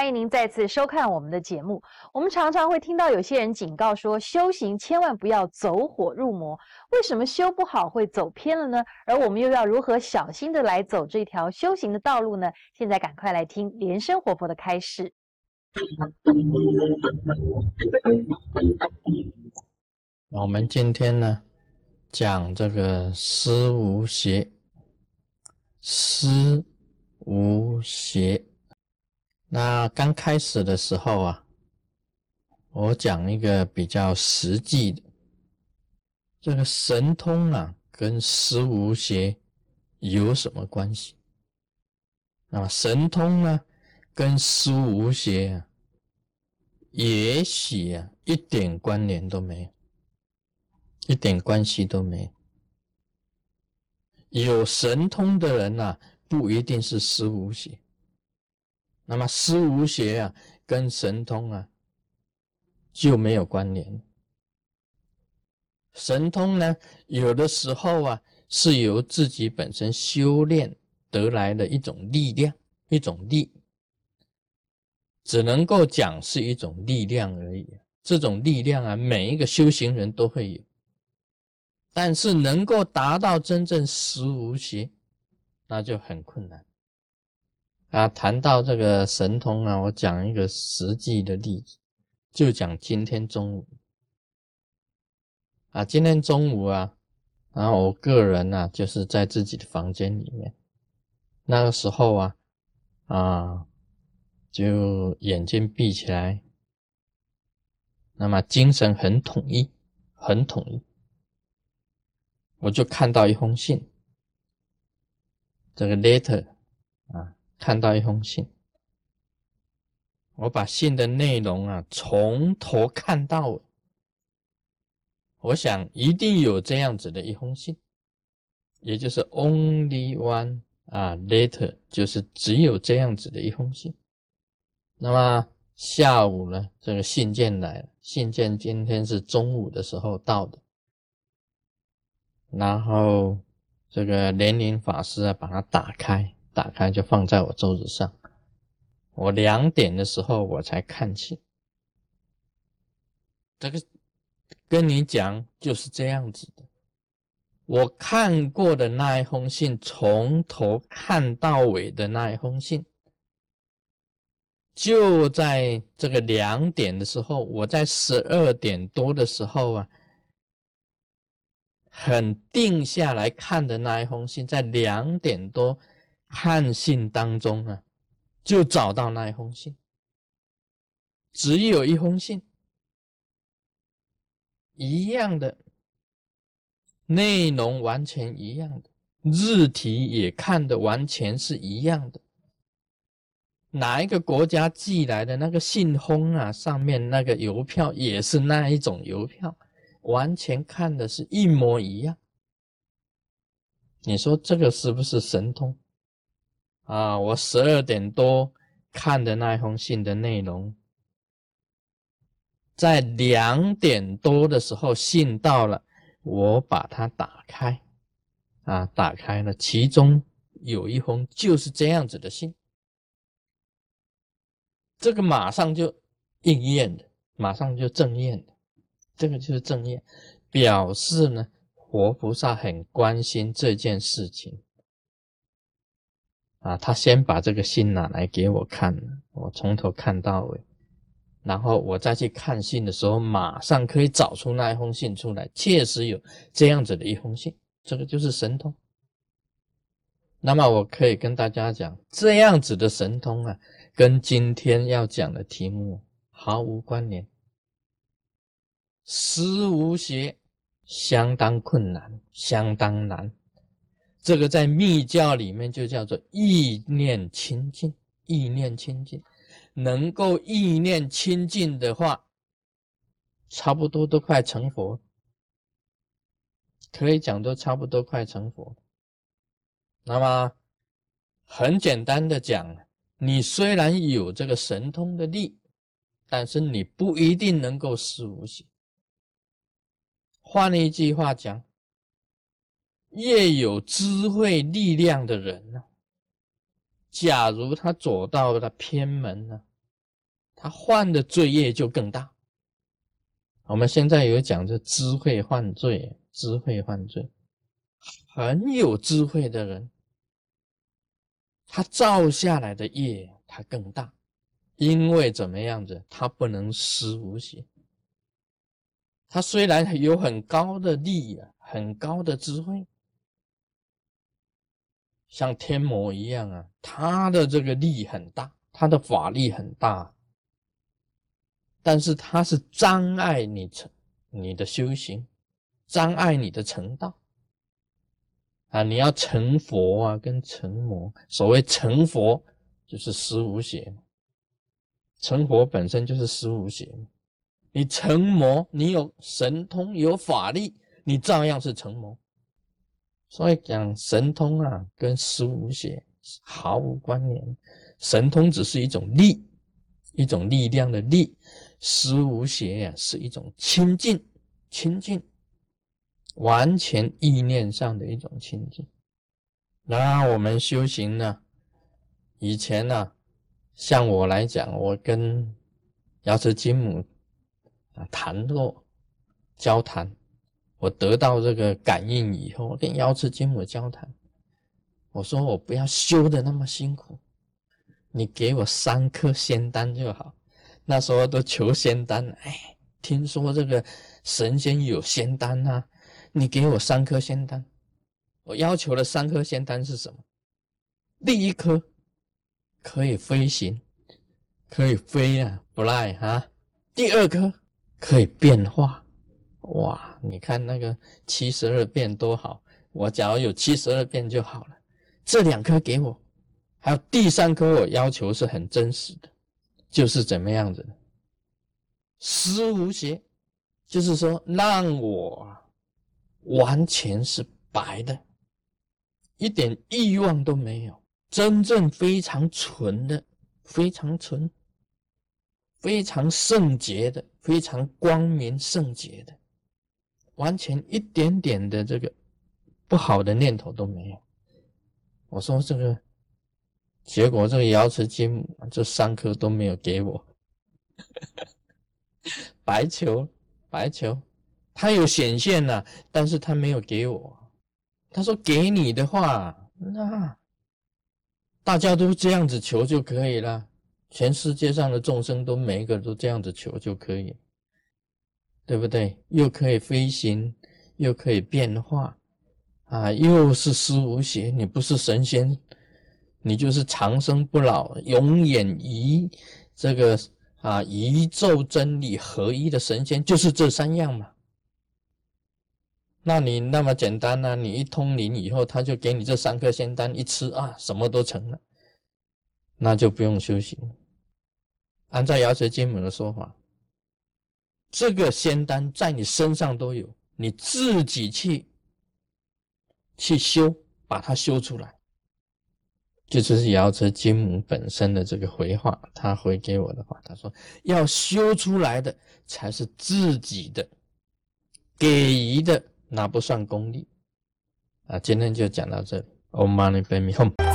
欢迎您再次收看我们的节目。我们常常会听到有些人警告说，修行千万不要走火入魔。为什么修不好会走偏了呢？而我们又要如何小心的来走这条修行的道路呢？现在赶快来听莲生活佛的开示。我们今天呢，讲这个思无邪，思无邪。那刚开始的时候啊，我讲一个比较实际的，这个神通啊，跟思无邪有什么关系？那么神通呢，跟思无邪啊，也许啊，一点关联都没有，一点关系都没有。有神通的人呐，不一定是思无邪。那么思无邪啊，跟神通啊就没有关联。神通呢，有的时候啊是由自己本身修炼得来的一种力量，一种力，只能够讲是一种力量而已。这种力量啊，每一个修行人都会有，但是能够达到真正实无邪，那就很困难。啊，谈到这个神通啊，我讲一个实际的例子，就讲今天中午啊，今天中午啊，然后我个人呢，就是在自己的房间里面，那个时候啊，啊，就眼睛闭起来，那么精神很统一，很统一，我就看到一封信，这个 letter 啊。看到一封信，我把信的内容啊从头看到尾，我想一定有这样子的一封信，也就是 only one 啊 letter，就是只有这样子的一封信。那么下午呢，这个信件来了，信件今天是中午的时候到的，然后这个莲林法师啊把它打开。打开就放在我桌子上，我两点的时候我才看清。这个跟你讲就是这样子的，我看过的那一封信，从头看到尾的那一封信，就在这个两点的时候，我在十二点多的时候啊，很定下来看的那一封信，在两点多。汉信当中啊，就找到那一封信，只有一封信，一样的内容，完全一样的日题也看的完全是一样的。哪一个国家寄来的那个信封啊，上面那个邮票也是那一种邮票，完全看的是一模一样。你说这个是不是神通？啊，我十二点多看的那封信的内容，在两点多的时候信到了，我把它打开，啊，打开了，其中有一封就是这样子的信，这个马上就应验的，马上就正验的，这个就是正验，表示呢，活菩萨很关心这件事情。啊，他先把这个信拿来给我看，我从头看到尾，然后我再去看信的时候，马上可以找出那一封信出来，确实有这样子的一封信，这个就是神通。那么我可以跟大家讲，这样子的神通啊，跟今天要讲的题目毫无关联，思无邪，相当困难，相当难。这个在密教里面就叫做意念清净，意念清净，能够意念清净的话，差不多都快成佛，可以讲都差不多快成佛。那么很简单的讲，你虽然有这个神通的力，但是你不一定能够施无形。换一句话讲。越有智慧力量的人呢，假如他走到了偏门呢，他犯的罪业就更大。我们现在有讲这智慧犯罪，智慧犯罪，很有智慧的人，他造下来的业他更大，因为怎么样子，他不能施无邪。他虽然有很高的利啊，很高的智慧，像天魔一样啊，他的这个力很大，他的法力很大。但是他是障碍你成你的修行，障碍你的成道啊！你要成佛啊，跟成魔。所谓成佛，就是十无邪成佛本身就是十无邪你成魔，你有神通有法力，你照样是成魔。所以讲神通啊，跟十无邪毫无关联。神通只是一种力，一种力量的力。思无邪呀，是一种清净，清净，完全意念上的一种清净。那我们修行呢？以前呢，像我来讲，我跟瑶池金母啊谈过交谈，我得到这个感应以后，我跟瑶池金母交谈，我说我不要修的那么辛苦，你给我三颗仙丹就好。那时候都求仙丹，哎，听说这个神仙有仙丹呐，你给我三颗仙丹。我要求的三颗仙丹是什么？第一颗可以飞行，可以飞啊，不赖哈。第二颗可以变化，哇，你看那个七十二变多好，我假如有七十二变就好了。这两颗给我，还有第三颗，我要求是很真实的。就是怎么样子的，实无邪，就是说让我完全是白的，一点欲望都没有，真正非常纯的，非常纯，非常圣洁的，非常光明圣洁的，完全一点点的这个不好的念头都没有。我说这个。结果这个瑶池金母这三颗都没有给我，白求白求，他有显现了，但是他没有给我。他说给你的话，那大家都这样子求就可以了，全世界上的众生都每一个都这样子求就可以，对不对？又可以飞行，又可以变化，啊，又是施无邪，你不是神仙。你就是长生不老、永远一这个啊宇宙真理合一的神仙，就是这三样嘛。那你那么简单呢？你一通灵以后，他就给你这三颗仙丹，一吃啊，什么都成了，那就不用修行。按照瑶池金母的说法，这个仙丹在你身上都有，你自己去去修，把它修出来。这就是瑶池金母本身的这个回话，他回给我的话，他说要修出来的才是自己的，给予的那不算功利啊。今天就讲到这里，Om Mani Padme Hum。